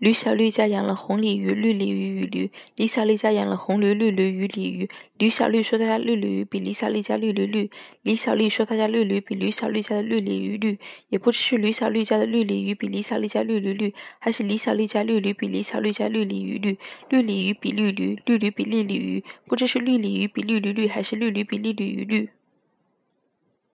吕小绿家养了红鲤鱼、绿鲤鱼与驴。李小丽家养了红驴、绿驴与鲤鱼。吕小绿说他家绿鲤鱼比李小丽家绿驴绿。李小丽说他家绿驴比吕小绿家的绿鲤鱼绿。也不知是吕小绿家的绿鲤鱼比李小丽家绿驴绿，还是李小丽家绿驴比李小绿家绿鲤鱼绿。绿鲤鱼比绿驴，绿驴比绿鲤鱼，不知是绿鲤鱼比绿驴绿，还是绿驴比绿鲤鱼绿。